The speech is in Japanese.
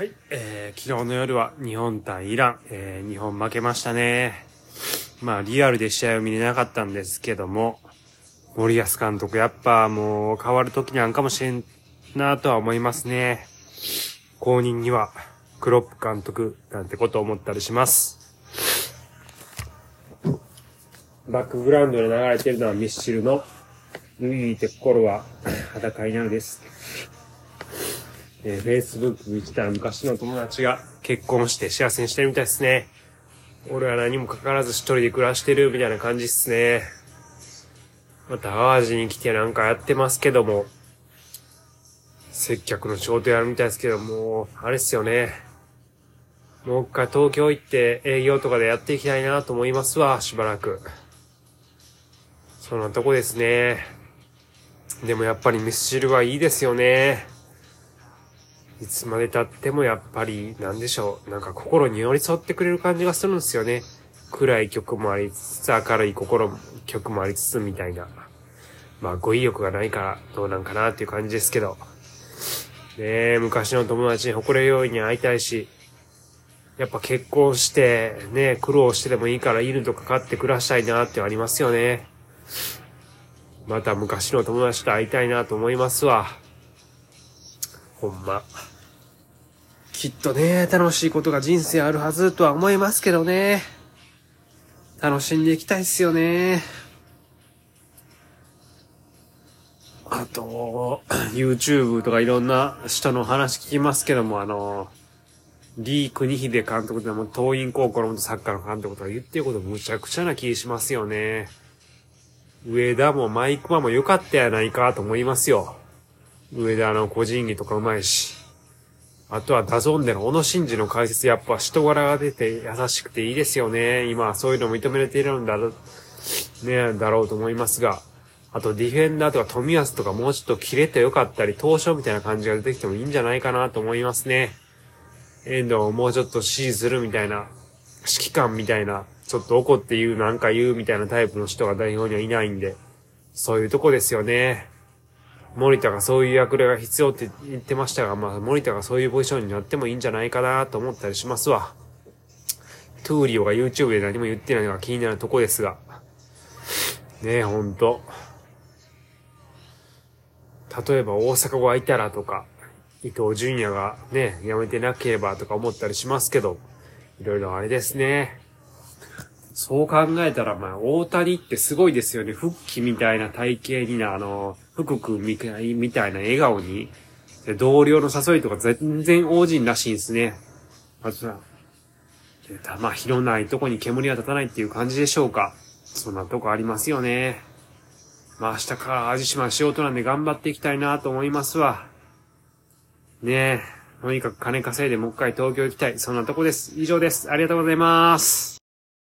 はい、えー、昨日の夜は日本対イラン、えー、日本負けましたね。まあ、リアルで試合を見れなかったんですけども、森保監督、やっぱもう変わる時なんかもしれんなとは思いますね。後任には、クロップ監督なんてこと思ったりします。バックグラウンドで流れてるのはミッシルの、ルイーて心は裸になるです。えー、Facebook 見てたら昔の友達が結婚して幸せにしてるみたいですね。俺は何もかからず一人で暮らしてるみたいな感じっすね。また淡路に来てなんかやってますけども、接客の仕事やるみたいですけども、あれっすよね。もう一回東京行って営業とかでやっていきたいなと思いますわ、しばらく。そんなとこですね。でもやっぱりミスチルはいいですよね。いつまで経ってもやっぱり、なんでしょう。なんか心に寄り添ってくれる感じがするんですよね。暗い曲もありつつ、明るい心、曲もありつつみたいな。まあ語彙力がないからどうなんかなっていう感じですけど。ねえ、昔の友達に誇れるように会いたいし、やっぱ結婚して、ね、苦労してでもいいから犬とか飼って暮らしたいなってありますよね。また昔の友達と会いたいなと思いますわ。ほんま。きっとね、楽しいことが人生あるはずとは思いますけどね。楽しんでいきたいっすよね。あと、YouTube とかいろんな人の話聞きますけども、あの、リー・クニヒデ監督でも、東院高校のサッカーの監督とか言ってることむちゃくちゃな気しますよね。上田もマイクマも良かったやないかと思いますよ。上田の個人技とかうまいし。あとはダゾンでの小野伸二の解説やっぱ人柄が出て優しくていいですよね。今そういうの認められているんだ、ね、だろうと思いますが。あとディフェンダーとか富安とかもうちょっと切れてよかったり、東証みたいな感じが出てきてもいいんじゃないかなと思いますね。遠藤をもうちょっと指示するみたいな、指揮官みたいな、ちょっと怒って言う、なんか言うみたいなタイプの人が代表にはいないんで、そういうとこですよね。森田がそういう役割が必要って言ってましたが、まあ、森田がそういうポジションになってもいいんじゃないかなと思ったりしますわ。トゥーリオが YouTube で何も言ってないのが気になるとこですが。ねえ、ほんと。例えば大阪がいたらとか、伊藤淳也がね、辞めてなければとか思ったりしますけど、いろいろあれですね。そう考えたら、まあ、大谷ってすごいですよね。復帰みたいな体型にな、あの、福君みたいみたいな笑顔に、同僚の誘いとか全然応じんらしいんですね。まずは、まあ、広ないとこに煙は立たないっていう感じでしょうか。そんなとこありますよね。まあ、明日から味島仕事なんで頑張っていきたいなと思いますわ。ねえ。とにかく金稼いでもう一回東京行きたい。そんなとこです。以上です。ありがとうございます。